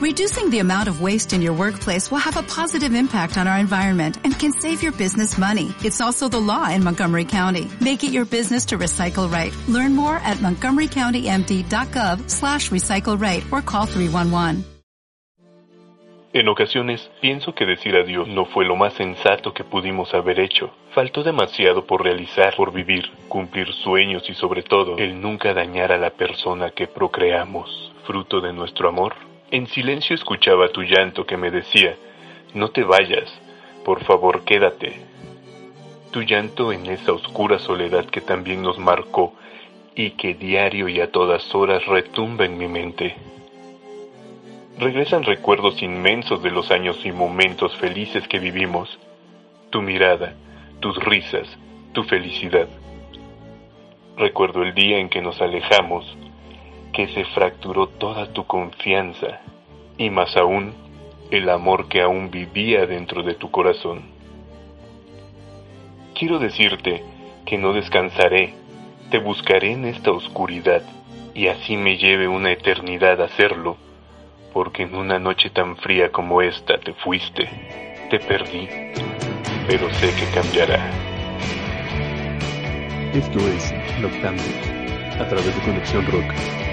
Reducing the amount of waste in your workplace will have a positive impact on our environment and can save your business money. It's also the law in Montgomery County. Make it your business to recycle right. Learn more at montgomerycountymd.gov slash recycle right or call 311. En ocasiones pienso que decir adiós no fue lo más sensato que pudimos haber hecho. Faltó demasiado por realizar, por vivir, cumplir sueños y sobre todo el nunca dañar a la persona que procreamos, fruto de nuestro amor. En silencio escuchaba tu llanto que me decía, no te vayas, por favor quédate. Tu llanto en esa oscura soledad que también nos marcó y que diario y a todas horas retumba en mi mente regresan recuerdos inmensos de los años y momentos felices que vivimos. Tu mirada, tus risas, tu felicidad. Recuerdo el día en que nos alejamos, que se fracturó toda tu confianza y más aún el amor que aún vivía dentro de tu corazón. Quiero decirte que no descansaré, te buscaré en esta oscuridad y así me lleve una eternidad hacerlo porque en una noche tan fría como esta te fuiste, te perdí, pero sé que cambiará. Esto es Noctambus, a través de Conexión Rock.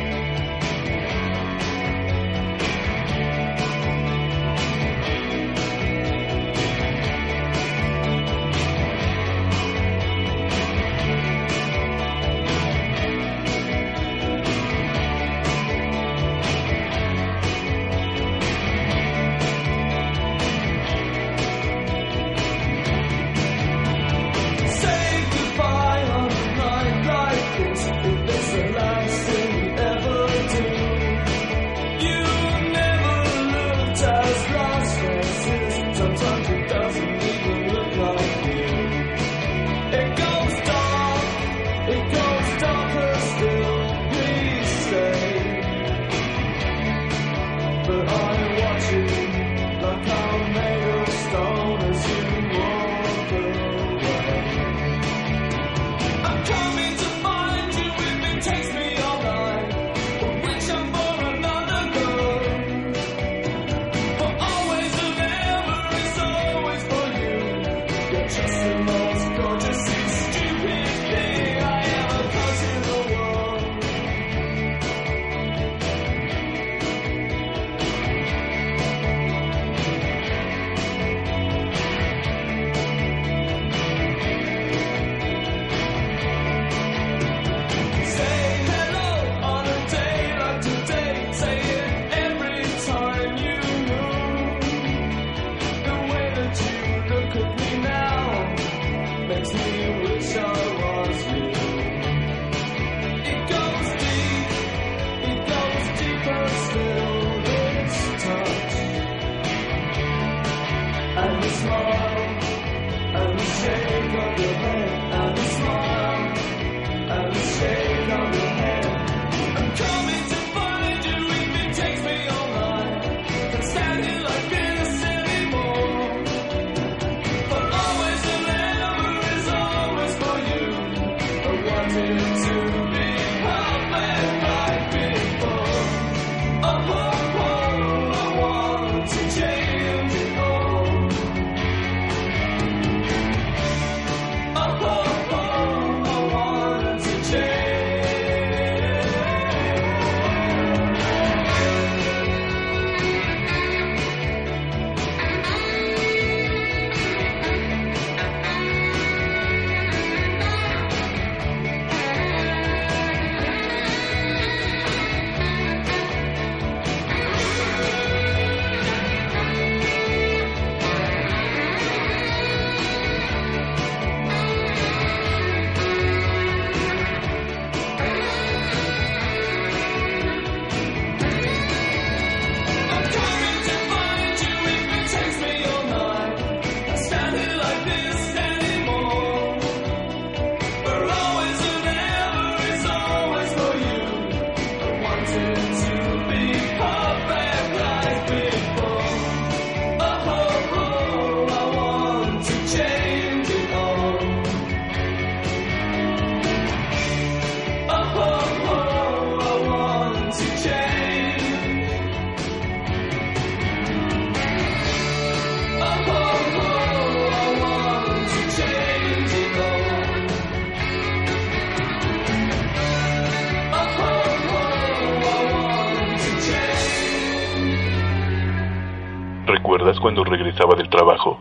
¿Recuerdas cuando regresaba del trabajo?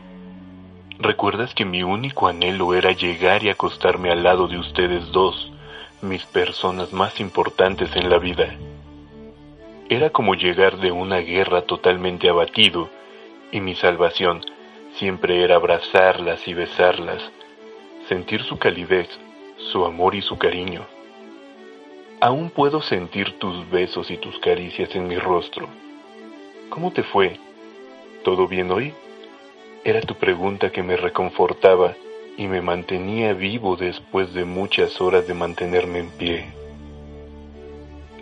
¿Recuerdas que mi único anhelo era llegar y acostarme al lado de ustedes dos, mis personas más importantes en la vida? Era como llegar de una guerra totalmente abatido, y mi salvación siempre era abrazarlas y besarlas, sentir su calidez, su amor y su cariño. Aún puedo sentir tus besos y tus caricias en mi rostro. ¿Cómo te fue? ¿Todo bien hoy? Era tu pregunta que me reconfortaba y me mantenía vivo después de muchas horas de mantenerme en pie.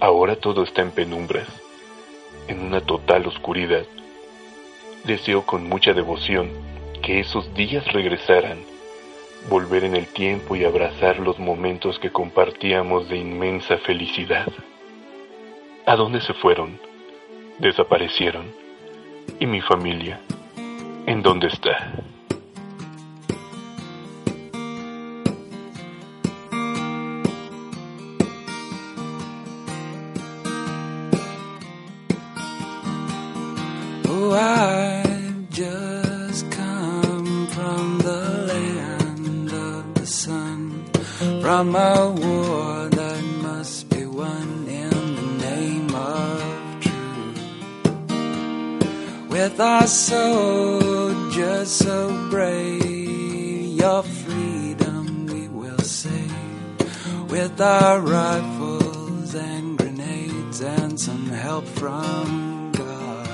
Ahora todo está en penumbras, en una total oscuridad. Deseo con mucha devoción que esos días regresaran, volver en el tiempo y abrazar los momentos que compartíamos de inmensa felicidad. ¿A dónde se fueron? Desaparecieron. ¿Y mi familia? ¿En dónde está? Oh, I've just come from the land Our soldiers so brave, your freedom we will save. With our rifles and grenades and some help from God.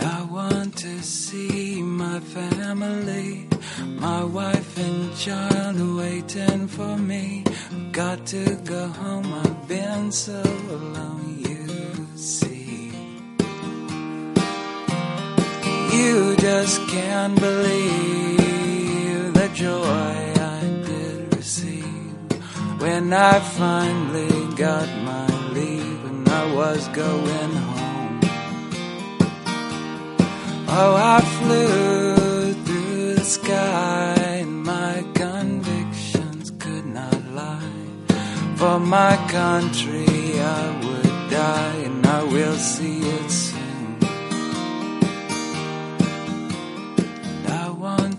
I want to see my family, my wife and child waiting for me. Got to go home, I've been so alone, You just can't believe the joy I did receive when I finally got my leave and I was going home. Oh, I flew through the sky and my convictions could not lie. For my country I would die and I will see it soon.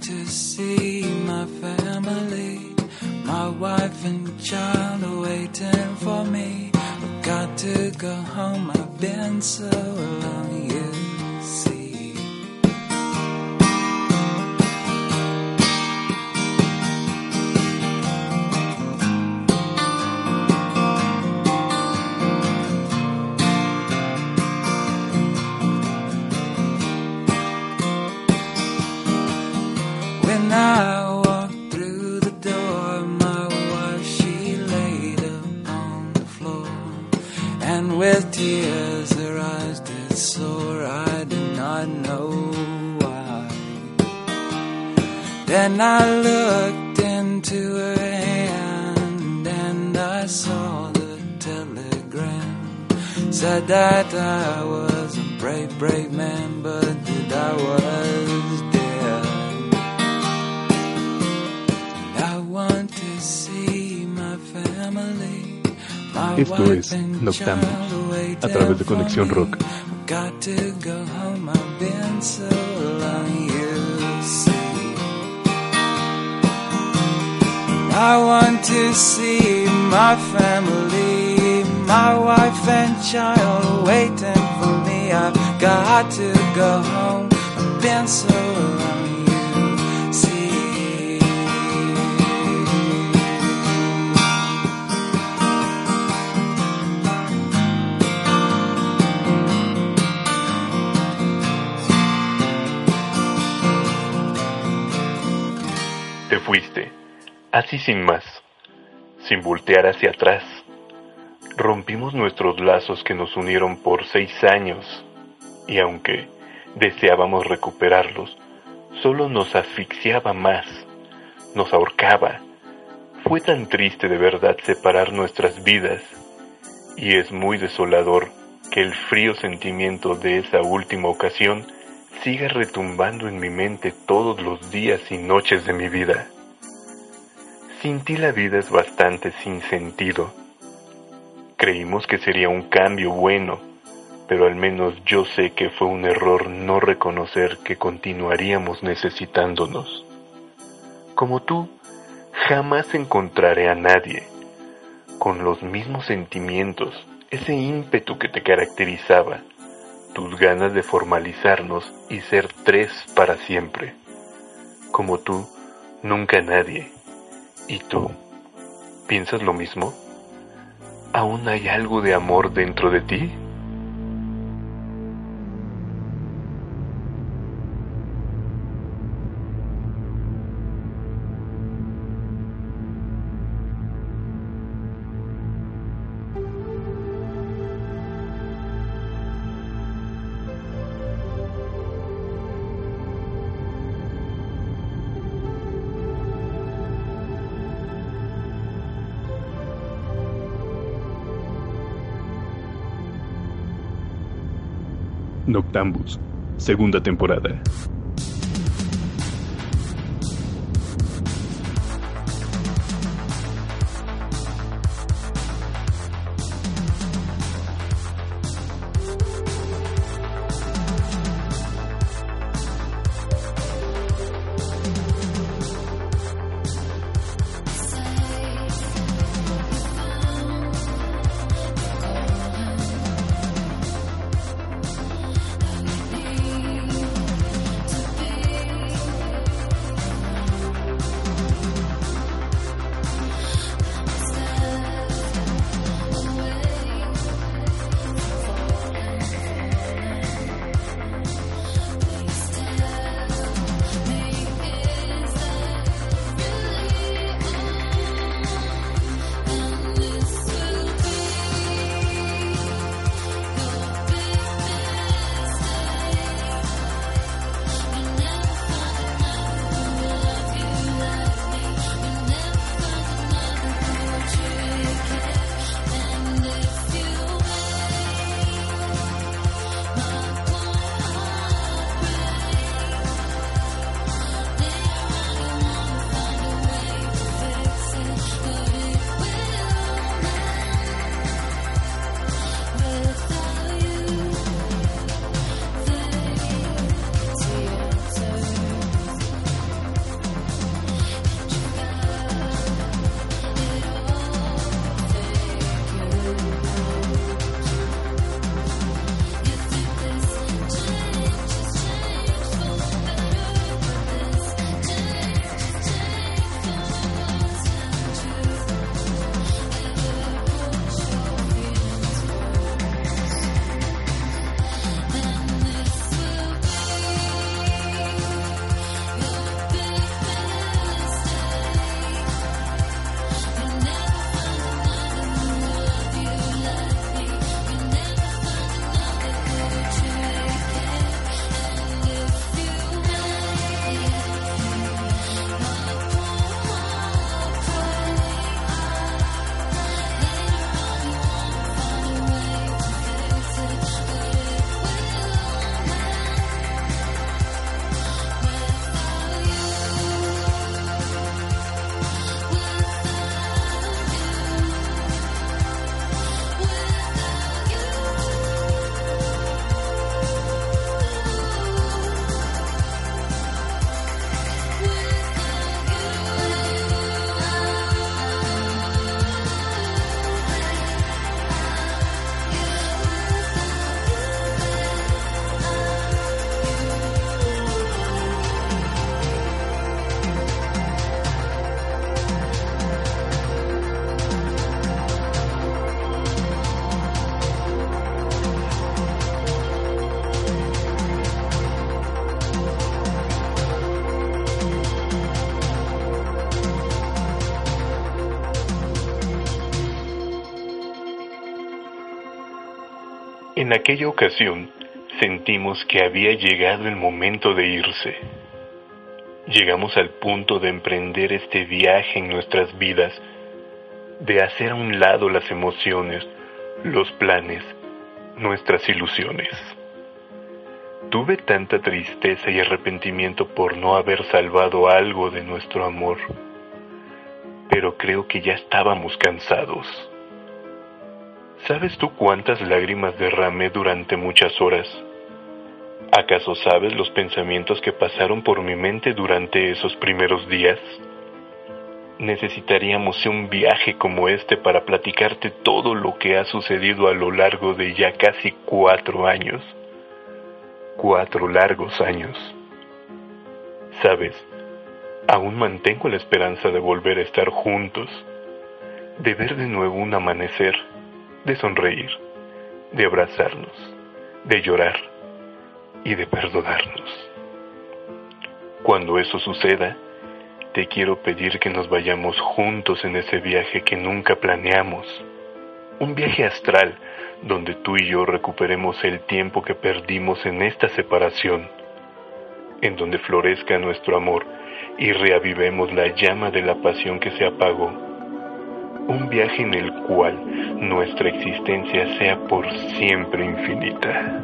To see my family, my wife and child are waiting for me. I've got to go home, I've been so long, you know why. Then I looked into her hand, and I saw the telegram. Said that I was a brave, brave man, but that I was dead. I want to see my family. My Esto wife es and waiting a través de Conexión. Rock. Got to go home, I've been so long, you see. I want to see my family, my wife and child waiting for me. I've got to go home, I've been so long, así sin más, sin voltear hacia atrás. Rompimos nuestros lazos que nos unieron por seis años, y aunque deseábamos recuperarlos, solo nos asfixiaba más, nos ahorcaba. Fue tan triste de verdad separar nuestras vidas, y es muy desolador que el frío sentimiento de esa última ocasión siga retumbando en mi mente todos los días y noches de mi vida. Sin ti la vida es bastante sin sentido. Creímos que sería un cambio bueno, pero al menos yo sé que fue un error no reconocer que continuaríamos necesitándonos. Como tú, jamás encontraré a nadie con los mismos sentimientos, ese ímpetu que te caracterizaba, tus ganas de formalizarnos y ser tres para siempre. Como tú, nunca nadie. ¿Y tú? ¿Piensas lo mismo? ¿Aún hay algo de amor dentro de ti? Noctambus, segunda temporada. En aquella ocasión sentimos que había llegado el momento de irse. Llegamos al punto de emprender este viaje en nuestras vidas, de hacer a un lado las emociones, los planes, nuestras ilusiones. Tuve tanta tristeza y arrepentimiento por no haber salvado algo de nuestro amor, pero creo que ya estábamos cansados. ¿Sabes tú cuántas lágrimas derramé durante muchas horas? ¿Acaso sabes los pensamientos que pasaron por mi mente durante esos primeros días? Necesitaríamos un viaje como este para platicarte todo lo que ha sucedido a lo largo de ya casi cuatro años. Cuatro largos años. Sabes, aún mantengo la esperanza de volver a estar juntos, de ver de nuevo un amanecer, de sonreír, de abrazarnos, de llorar y de perdonarnos. Cuando eso suceda, te quiero pedir que nos vayamos juntos en ese viaje que nunca planeamos. Un viaje astral donde tú y yo recuperemos el tiempo que perdimos en esta separación, en donde florezca nuestro amor y reavivemos la llama de la pasión que se apagó. Un viaje en el cual nuestra existencia sea por siempre infinita.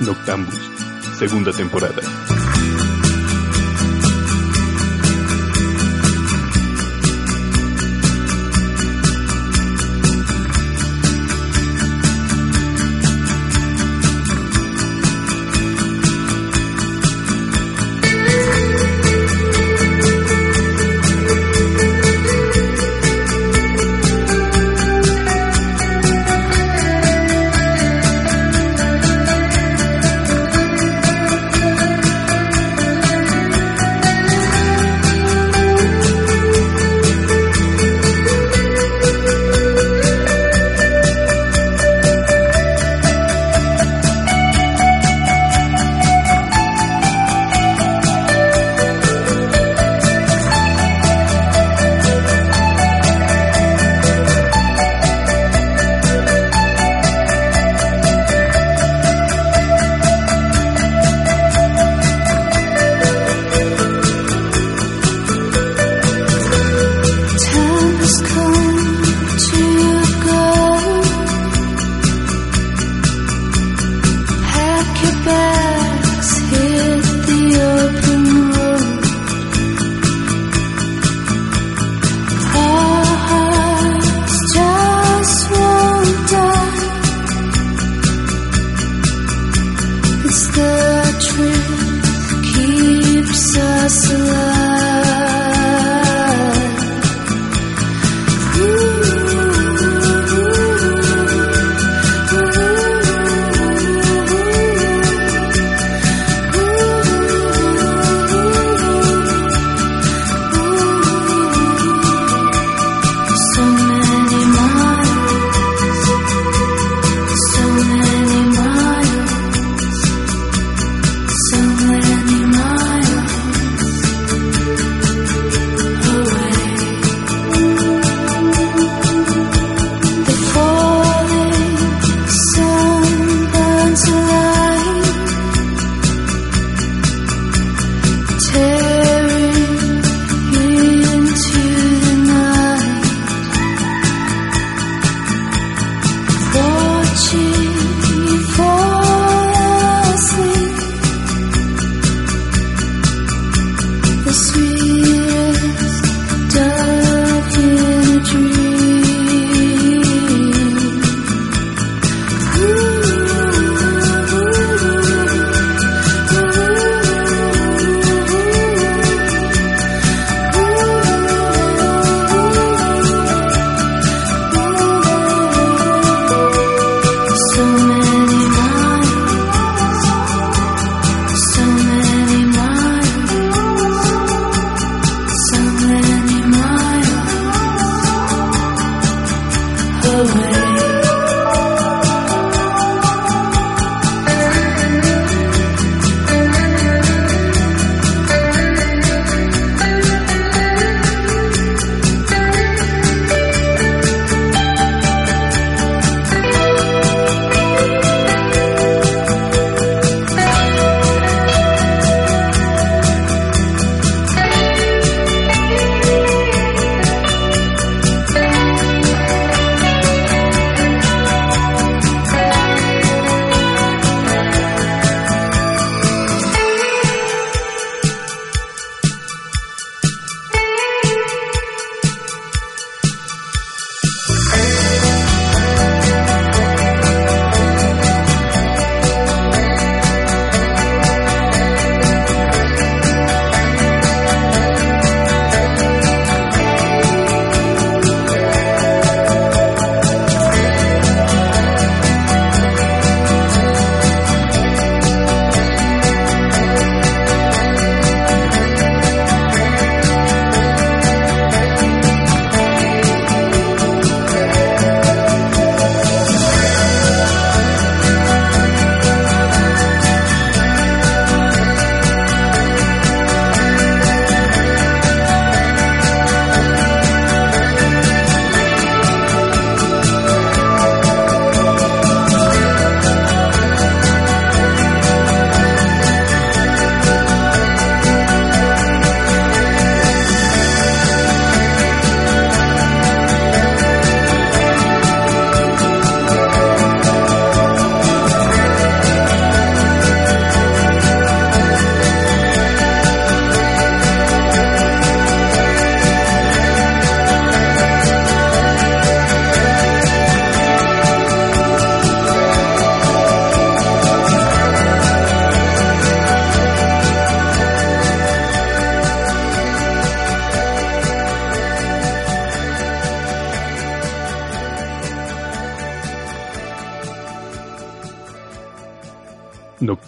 Noctambus, segunda temporada.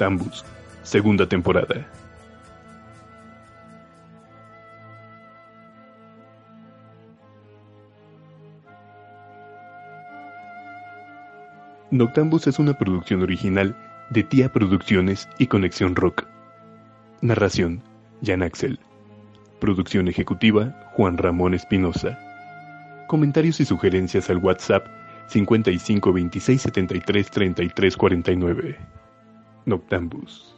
Noctambus, segunda temporada. Noctambus es una producción original de Tía Producciones y Conexión Rock. Narración, Jan Axel. Producción ejecutiva, Juan Ramón Espinosa. Comentarios y sugerencias al WhatsApp 55 26 73 33 49. Noctambus.